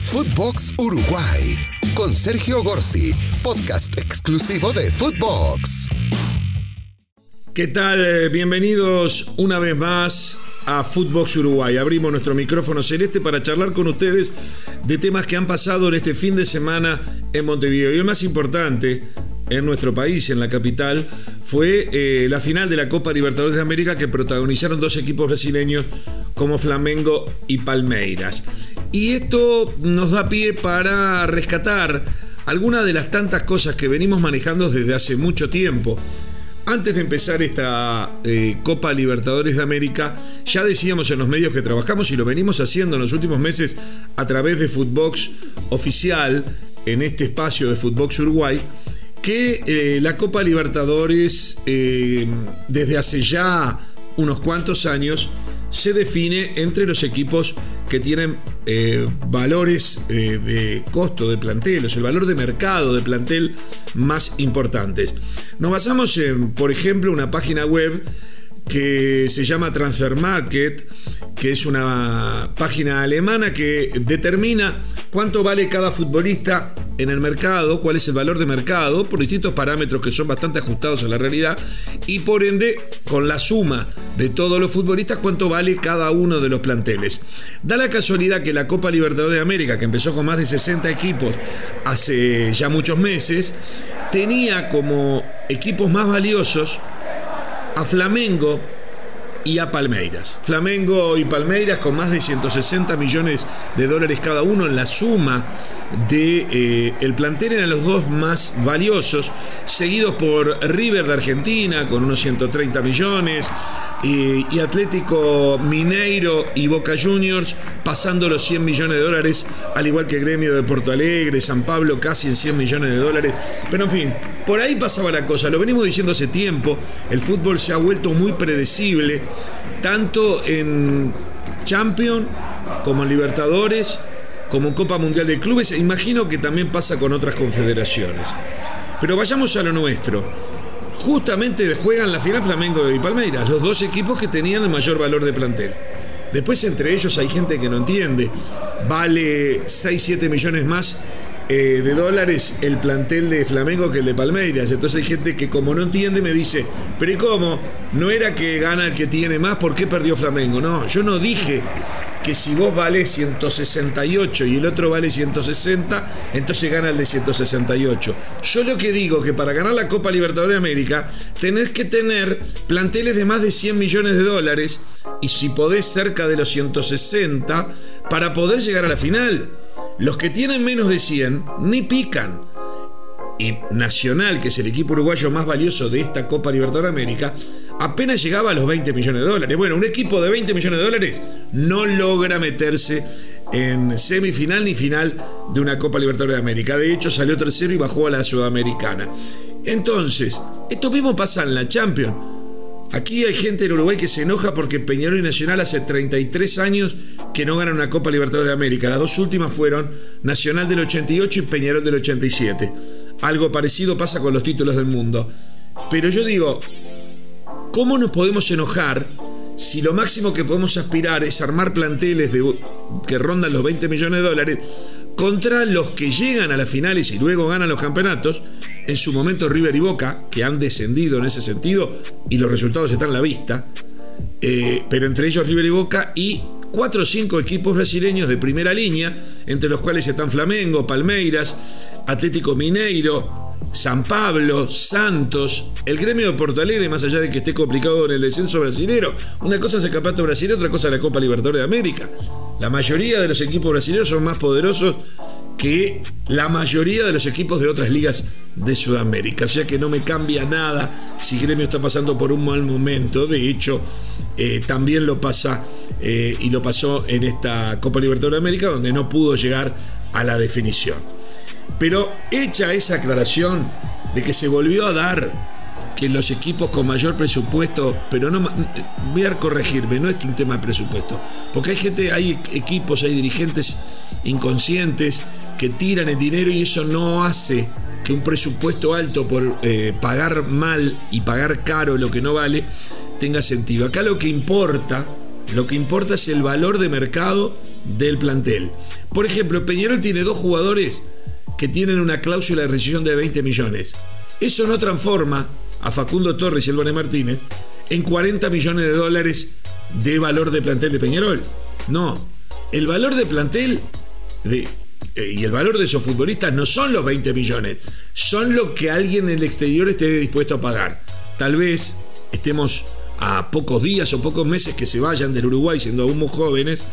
Footbox Uruguay con Sergio Gorsi, podcast exclusivo de Footbox. ¿Qué tal? Eh, Bienvenidos una vez más a Footbox Uruguay. Abrimos nuestro micrófono celeste para charlar con ustedes de temas que han pasado en este fin de semana en Montevideo. Y el más importante en nuestro país, en la capital, fue eh, la final de la Copa Libertadores de América que protagonizaron dos equipos brasileños como Flamengo y Palmeiras. Y esto nos da pie para rescatar algunas de las tantas cosas que venimos manejando desde hace mucho tiempo. Antes de empezar esta eh, Copa Libertadores de América, ya decíamos en los medios que trabajamos y lo venimos haciendo en los últimos meses a través de Footbox oficial, en este espacio de Footbox Uruguay, que eh, la Copa Libertadores eh, desde hace ya unos cuantos años se define entre los equipos que tienen eh, valores de costo de plantel, o sea, el valor de mercado de plantel más importantes. Nos basamos en, por ejemplo, una página web que se llama Transfer Market, que es una página alemana que determina cuánto vale cada futbolista en el mercado, cuál es el valor de mercado, por distintos parámetros que son bastante ajustados a la realidad, y por ende, con la suma de todos los futbolistas, cuánto vale cada uno de los planteles. Da la casualidad que la Copa Libertadores de América, que empezó con más de 60 equipos hace ya muchos meses, tenía como equipos más valiosos a Flamengo, y a Palmeiras. Flamengo y Palmeiras con más de 160 millones de dólares cada uno en la suma de eh, el plantel eran los dos más valiosos, seguidos por River de Argentina con unos 130 millones y Atlético Mineiro y Boca Juniors pasando los 100 millones de dólares, al igual que Gremio de Porto Alegre, San Pablo casi en 100 millones de dólares. Pero en fin, por ahí pasaba la cosa, lo venimos diciendo hace tiempo, el fútbol se ha vuelto muy predecible, tanto en Champions como en Libertadores, como en Copa Mundial de Clubes, e imagino que también pasa con otras confederaciones. Pero vayamos a lo nuestro justamente juegan la final Flamengo y Palmeiras, los dos equipos que tenían el mayor valor de plantel. Después entre ellos hay gente que no entiende. Vale 6-7 millones más eh, de dólares el plantel de Flamengo que el de Palmeiras. Entonces hay gente que como no entiende me dice, pero ¿y cómo? No era que gana el que tiene más, ¿por qué perdió Flamengo? No, yo no dije que si vos vale 168 y el otro vale 160, entonces gana el de 168. Yo lo que digo que para ganar la Copa Libertadores de América tenés que tener planteles de más de 100 millones de dólares y si podés cerca de los 160 para poder llegar a la final. Los que tienen menos de 100 ni pican. Y Nacional, que es el equipo uruguayo más valioso de esta Copa Libertadores de América, apenas llegaba a los 20 millones de dólares. Bueno, un equipo de 20 millones de dólares no logra meterse en semifinal ni final de una Copa Libertadores de América. De hecho, salió tercero y bajó a la Sudamericana. Entonces, esto mismo pasa en la Champions. Aquí hay gente en Uruguay que se enoja porque Peñarol y Nacional hace 33 años que no ganan una Copa Libertadores de América. Las dos últimas fueron Nacional del 88 y Peñarol del 87. Algo parecido pasa con los títulos del mundo. Pero yo digo, ¿cómo nos podemos enojar si lo máximo que podemos aspirar es armar planteles que rondan los 20 millones de dólares contra los que llegan a las finales y luego ganan los campeonatos, en su momento River y Boca, que han descendido en ese sentido y los resultados están a la vista, eh, pero entre ellos River y Boca y cuatro o cinco equipos brasileños de primera línea, entre los cuales están Flamengo, Palmeiras, Atlético Mineiro, San Pablo, Santos, el gremio de Porto Alegre, más allá de que esté complicado en el descenso brasilero. Una cosa es el campeonato brasileño, otra cosa es la Copa Libertadores de América. La mayoría de los equipos brasileños son más poderosos que la mayoría de los equipos de otras ligas de Sudamérica. O sea que no me cambia nada si Gremio está pasando por un mal momento. De hecho, eh, también lo pasa eh, y lo pasó en esta Copa Libertadores de América, donde no pudo llegar a la definición. Pero hecha esa aclaración de que se volvió a dar que los equipos con mayor presupuesto, pero no voy a corregirme, no es un tema de presupuesto, porque hay gente, hay equipos, hay dirigentes inconscientes que tiran el dinero y eso no hace que un presupuesto alto por eh, pagar mal y pagar caro lo que no vale tenga sentido. Acá lo que importa, lo que importa es el valor de mercado del plantel. Por ejemplo, Peñarol tiene dos jugadores que tienen una cláusula de rescisión de 20 millones. Eso no transforma a Facundo Torres y el Martínez en 40 millones de dólares de valor de plantel de Peñarol. No, el valor de plantel de, y el valor de esos futbolistas no son los 20 millones, son lo que alguien en el exterior esté dispuesto a pagar. Tal vez estemos a pocos días o pocos meses que se vayan del Uruguay siendo aún muy jóvenes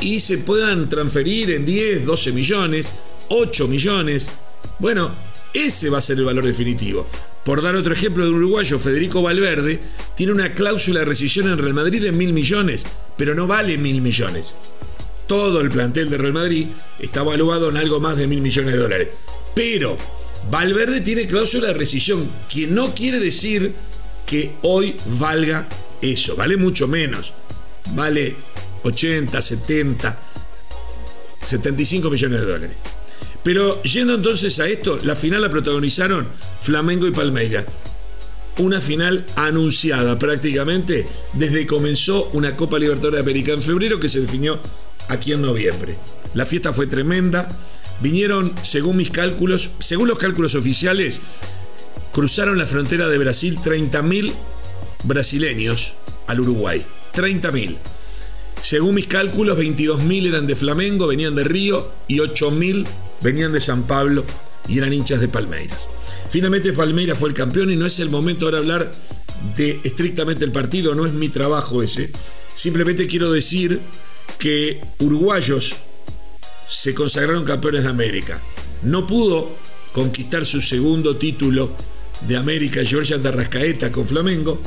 y se puedan transferir en 10, 12 millones, 8 millones. Bueno, ese va a ser el valor definitivo. Por dar otro ejemplo de uruguayo, Federico Valverde tiene una cláusula de rescisión en Real Madrid de mil millones, pero no vale mil millones. Todo el plantel de Real Madrid está evaluado en algo más de mil millones de dólares. Pero Valverde tiene cláusula de rescisión, que no quiere decir que hoy valga eso, vale mucho menos. Vale 80, 70, 75 millones de dólares. Pero yendo entonces a esto, la final la protagonizaron Flamengo y Palmeiras. Una final anunciada prácticamente desde que comenzó una Copa Libertadores de América en febrero que se definió aquí en noviembre. La fiesta fue tremenda. Vinieron, según mis cálculos, según los cálculos oficiales, cruzaron la frontera de Brasil 30.000 brasileños al Uruguay. 30.000. Según mis cálculos, 22.000 eran de Flamengo, venían de Río y 8.000 venían de San Pablo y eran hinchas de Palmeiras. Finalmente Palmeiras fue el campeón y no es el momento ahora hablar de estrictamente el partido, no es mi trabajo ese. Simplemente quiero decir que uruguayos se consagraron campeones de América. No pudo conquistar su segundo título de América Georgia Tarrascaeta con Flamengo.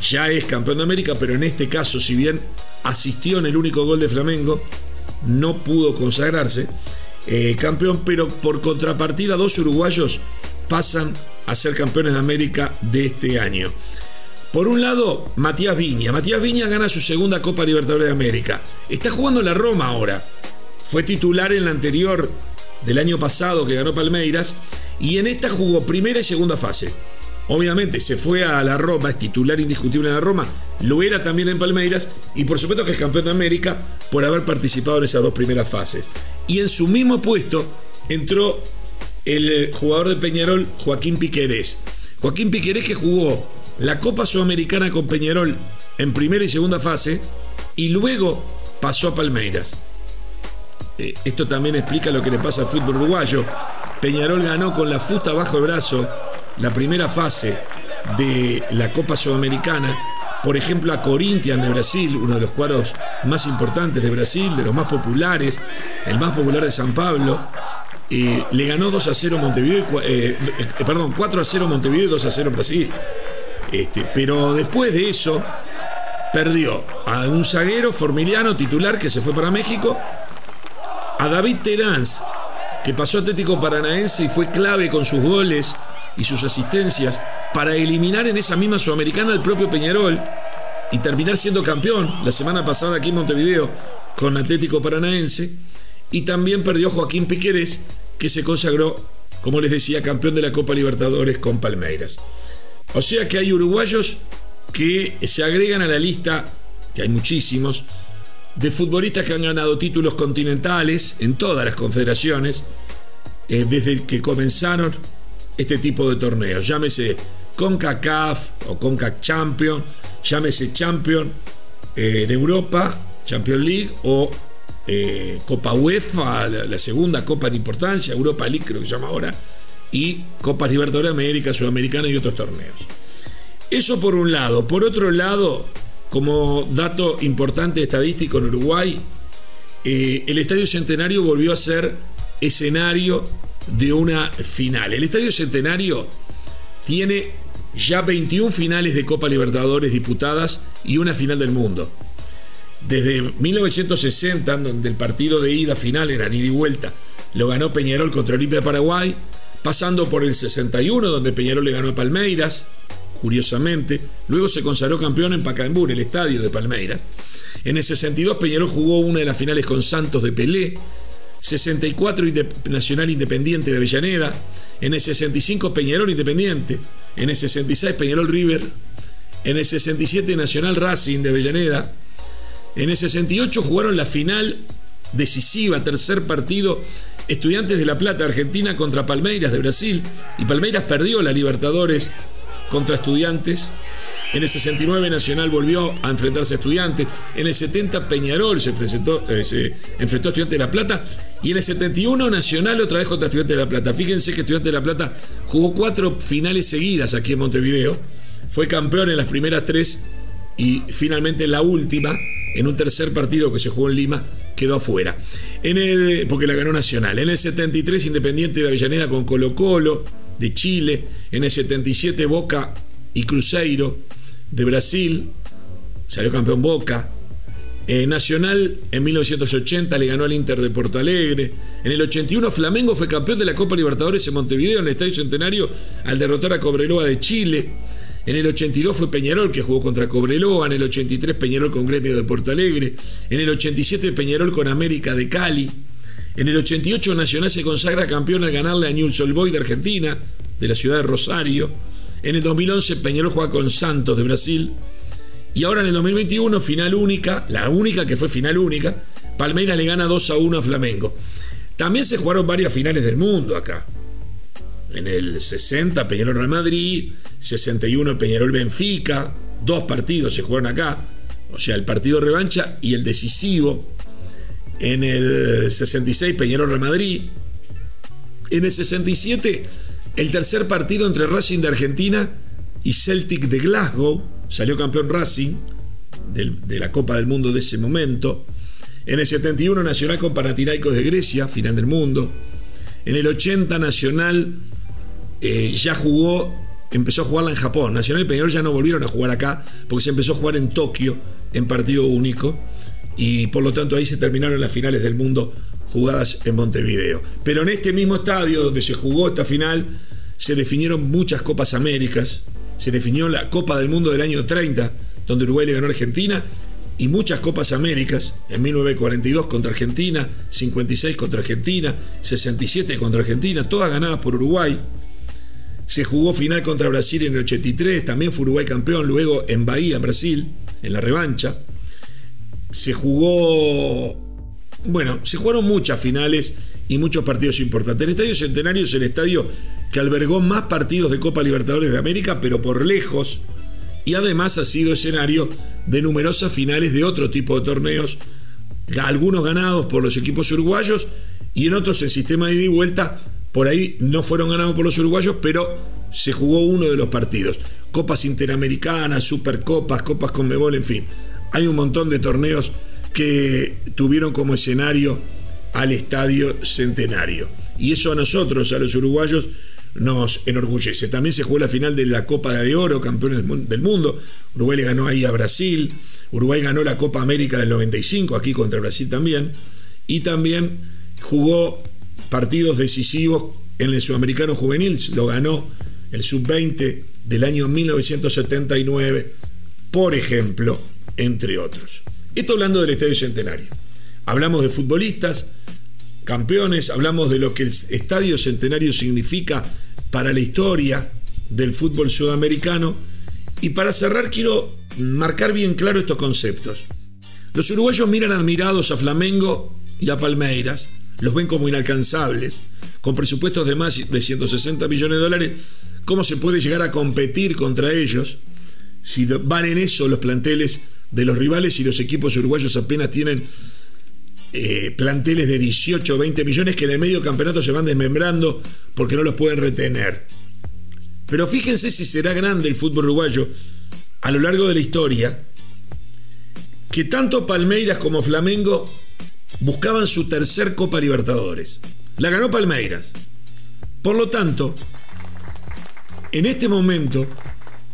Ya es campeón de América, pero en este caso, si bien asistió en el único gol de Flamengo, no pudo consagrarse. Eh, campeón, pero por contrapartida dos uruguayos pasan a ser campeones de América de este año. Por un lado, Matías Viña. Matías Viña gana su segunda Copa Libertadores de América. Está jugando la Roma ahora. Fue titular en la anterior del año pasado que ganó Palmeiras y en esta jugó primera y segunda fase. Obviamente se fue a la Roma, es titular indiscutible en la Roma, lo era también en Palmeiras y por supuesto que es campeón de América por haber participado en esas dos primeras fases. Y en su mismo puesto entró el jugador de Peñarol, Joaquín Piquerés. Joaquín Piquerés que jugó la Copa Sudamericana con Peñarol en primera y segunda fase y luego pasó a Palmeiras. Eh, esto también explica lo que le pasa al fútbol uruguayo. Peñarol ganó con la fusta bajo el brazo la primera fase de la Copa Sudamericana, por ejemplo a Corinthians de Brasil, uno de los cuadros más importantes de Brasil, de los más populares, el más popular de San Pablo, eh, le ganó 2 a 0 Montevideo, eh, eh, perdón, 4 a 0 Montevideo y 2 a 0 Brasil. Este, pero después de eso, perdió a un zaguero formiliano titular que se fue para México, a David Teráns, que pasó Atlético Paranaense y fue clave con sus goles y sus asistencias para eliminar en esa misma Sudamericana al propio Peñarol y terminar siendo campeón la semana pasada aquí en Montevideo con Atlético Paranaense. Y también perdió Joaquín Piqueres, que se consagró, como les decía, campeón de la Copa Libertadores con Palmeiras. O sea que hay uruguayos que se agregan a la lista, que hay muchísimos, de futbolistas que han ganado títulos continentales en todas las confederaciones, eh, desde que comenzaron este tipo de torneos. Llámese CONCACAF o CONCAC Champion, llámese Champion eh, en Europa, Champions League o eh, Copa UEFA, la, segunda Copa de importancia, Europa League creo que se llama ahora, y Copa Libertadores de América, Sudamericana y otros torneos. Eso por un lado. Por otro lado, como dato importante estadístico en Uruguay, eh, el Estadio Centenario volvió a ser escenario de una final. El Estadio Centenario tiene ya 21 finales de Copa Libertadores disputadas y una final del mundo. Desde 1960, donde el partido de ida final era ni y vuelta, lo ganó Peñarol contra Olimpia de Paraguay, pasando por el 61, donde Peñarol le ganó a Palmeiras, curiosamente, luego se consagró campeón en Pacaembu, en el estadio de Palmeiras. En el 62 Peñarol jugó una de las finales con Santos de Pelé, 64 Nacional Independiente de Avellaneda, en el 65 Peñarol Independiente, en el 66 Peñarol River, en el 67 Nacional Racing de Avellaneda, en el 68 jugaron la final decisiva, tercer partido, Estudiantes de La Plata, Argentina contra Palmeiras de Brasil, y Palmeiras perdió la Libertadores contra Estudiantes. En el 69 Nacional volvió a enfrentarse a Estudiantes. En el 70 Peñarol se enfrentó, eh, se enfrentó a Estudiantes de La Plata. Y en el 71 Nacional otra vez contra Estudiantes de La Plata. Fíjense que Estudiantes de La Plata jugó cuatro finales seguidas aquí en Montevideo. Fue campeón en las primeras tres y finalmente la última, en un tercer partido que se jugó en Lima, quedó afuera. En el, porque la ganó Nacional. En el 73 Independiente de Avellaneda con Colo Colo de Chile. En el 77 Boca y Cruzeiro de Brasil. Salió campeón Boca. Nacional en 1980 le ganó al Inter de Porto Alegre. En el 81 Flamengo fue campeón de la Copa Libertadores en Montevideo en el Estadio Centenario al derrotar a Cobreloa de Chile. En el 82 fue Peñarol que jugó contra Cobreloa, en el 83 Peñarol con Gremio de Porto Alegre, en el 87 Peñarol con América de Cali, en el 88 Nacional se consagra campeón al ganarle a Newell's Old de Argentina, de la ciudad de Rosario, en el 2011 Peñarol juega con Santos de Brasil, y ahora en el 2021 final única, la única que fue final única, Palmeiras le gana 2 a 1 a Flamengo. También se jugaron varias finales del mundo acá. En el 60 Peñarol Real Madrid, 61 Peñarol Benfica, dos partidos se jugaron acá, o sea, el partido revancha y el decisivo. En el 66 Peñarol Real Madrid. En el 67 el tercer partido entre Racing de Argentina y Celtic de Glasgow. Salió campeón Racing de la Copa del Mundo de ese momento. En el 71 Nacional con Panathinaikos de Grecia, final del mundo. En el 80 Nacional eh, ya jugó, empezó a jugarla en Japón. Nacional y Peñarol ya no volvieron a jugar acá porque se empezó a jugar en Tokio en partido único y por lo tanto ahí se terminaron las finales del mundo jugadas en Montevideo. Pero en este mismo estadio donde se jugó esta final se definieron muchas Copas Américas, se definió la Copa del Mundo del año 30, donde Uruguay le ganó a Argentina, y muchas Copas Américas, en 1942 contra Argentina, 56 contra Argentina, 67 contra Argentina, todas ganadas por Uruguay. Se jugó final contra Brasil en el 83, también fue Uruguay campeón, luego en Bahía, Brasil, en la revancha. Se jugó, bueno, se jugaron muchas finales y muchos partidos importantes. El Estadio Centenario es el estadio que albergó más partidos de Copa Libertadores de América, pero por lejos, y además ha sido escenario de numerosas finales de otro tipo de torneos, algunos ganados por los equipos uruguayos y en otros en sistema de ida y vuelta por ahí no fueron ganados por los uruguayos, pero se jugó uno de los partidos. Copas Interamericanas, Supercopas, Copas Conmebol, en fin. Hay un montón de torneos que tuvieron como escenario al Estadio Centenario. Y eso a nosotros, a los uruguayos, nos enorgullece. También se jugó la final de la Copa de Oro, campeones del mundo. Uruguay le ganó ahí a Brasil. Uruguay ganó la Copa América del 95, aquí contra Brasil también. Y también jugó partidos decisivos en el Sudamericano Juvenil, lo ganó el Sub-20 del año 1979, por ejemplo, entre otros. Esto hablando del Estadio Centenario. Hablamos de futbolistas, campeones, hablamos de lo que el Estadio Centenario significa para la historia del fútbol sudamericano. Y para cerrar quiero marcar bien claro estos conceptos. Los uruguayos miran admirados a Flamengo y a Palmeiras, los ven como inalcanzables, con presupuestos de más de 160 millones de dólares, ¿cómo se puede llegar a competir contra ellos si van en eso los planteles de los rivales y los equipos uruguayos apenas tienen eh, planteles de 18 o 20 millones que en el medio campeonato se van desmembrando porque no los pueden retener? Pero fíjense si será grande el fútbol uruguayo a lo largo de la historia, que tanto Palmeiras como Flamengo buscaban su tercer Copa Libertadores. La ganó Palmeiras. Por lo tanto, en este momento,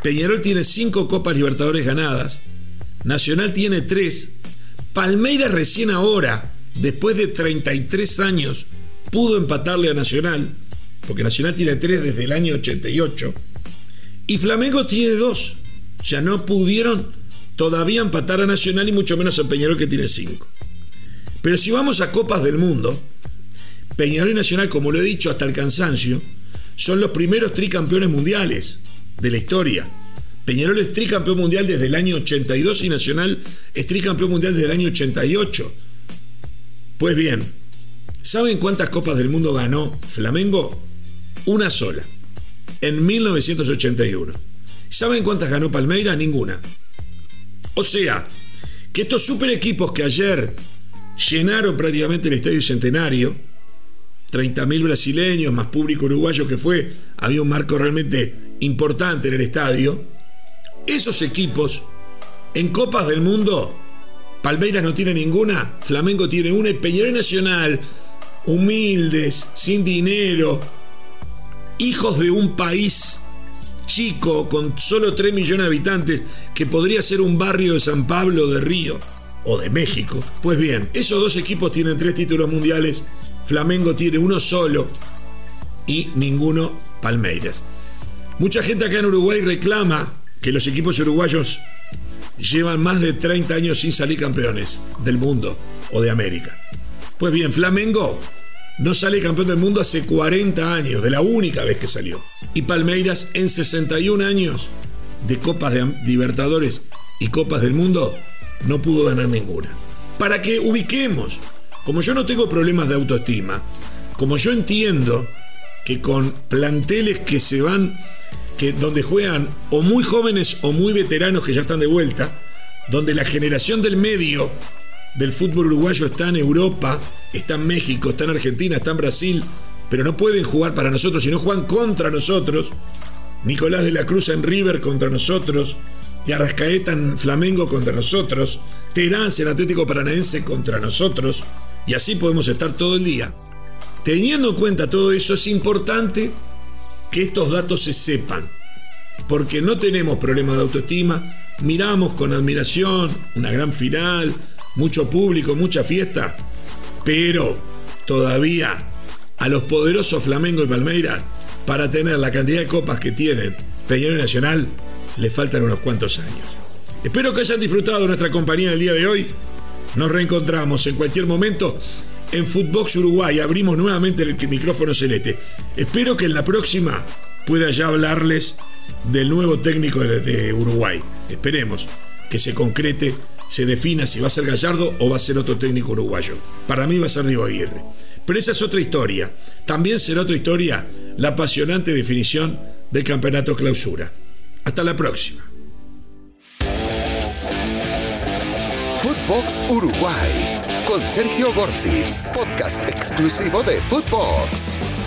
Peñarol tiene cinco Copas Libertadores ganadas, Nacional tiene tres, Palmeiras recién ahora, después de 33 años, pudo empatarle a Nacional, porque Nacional tiene tres desde el año 88, y Flamengo tiene dos. Ya no pudieron todavía empatar a Nacional y mucho menos a Peñarol que tiene cinco. Pero si vamos a Copas del Mundo, Peñarol y Nacional, como lo he dicho hasta el cansancio, son los primeros tricampeones mundiales de la historia. Peñarol es tricampeón mundial desde el año 82 y Nacional es tricampeón mundial desde el año 88. Pues bien, ¿saben cuántas copas del mundo ganó Flamengo? Una sola, en 1981. ¿Saben cuántas ganó Palmeira? Ninguna. O sea, que estos super equipos que ayer llenaron prácticamente el Estadio Centenario, 30.000 brasileños más público uruguayo que fue, había un marco realmente importante en el estadio, esos equipos en Copas del Mundo, Palmeiras no tiene ninguna, Flamengo tiene una y Peñarol Nacional, humildes, sin dinero, hijos de un país chico con solo 3 millones de habitantes que podría ser un barrio de San Pablo de Río o de México. Pues bien, esos dos equipos tienen tres títulos mundiales, Flamengo tiene uno solo y ninguno Palmeiras. Mucha gente acá en Uruguay reclama que los equipos uruguayos llevan más de 30 años sin salir campeones del mundo o de América. Pues bien, Flamengo no sale campeón del mundo hace 40 años, de la única vez que salió. Y Palmeiras en 61 años de Copas de Libertadores y Copas del Mundo no pudo ganar ninguna. Para que ubiquemos, como yo no tengo problemas de autoestima, como yo entiendo que con planteles que se van, que donde juegan o muy jóvenes o muy veteranos que ya están de vuelta, donde la generación del medio del fútbol uruguayo está en Europa, está en México, está en Argentina, está en Brasil, pero no pueden jugar para nosotros, sino juegan contra nosotros. Nicolás de la Cruz en River contra nosotros, de Arrascaeta en Flamengo contra nosotros, Terán en Atlético Paranaense contra nosotros, y así podemos estar todo el día. Teniendo en cuenta todo eso, es importante que estos datos se sepan, porque no tenemos problemas de autoestima, miramos con admiración una gran final, mucho público, mucha fiesta, pero todavía a los poderosos Flamengo y Palmeiras, para tener la cantidad de copas que tienen Peñarol Nacional, le faltan unos cuantos años. Espero que hayan disfrutado nuestra compañía el día de hoy. Nos reencontramos en cualquier momento en Footbox Uruguay. Abrimos nuevamente el micrófono celeste. Espero que en la próxima pueda ya hablarles del nuevo técnico de Uruguay. Esperemos que se concrete se defina si va a ser Gallardo o va a ser otro técnico uruguayo. Para mí va a ser Diego Aguirre. Pero esa es otra historia. También será otra historia la apasionante definición del campeonato clausura. Hasta la próxima. Footbox Uruguay con Sergio Gorsi, podcast exclusivo de Footbox.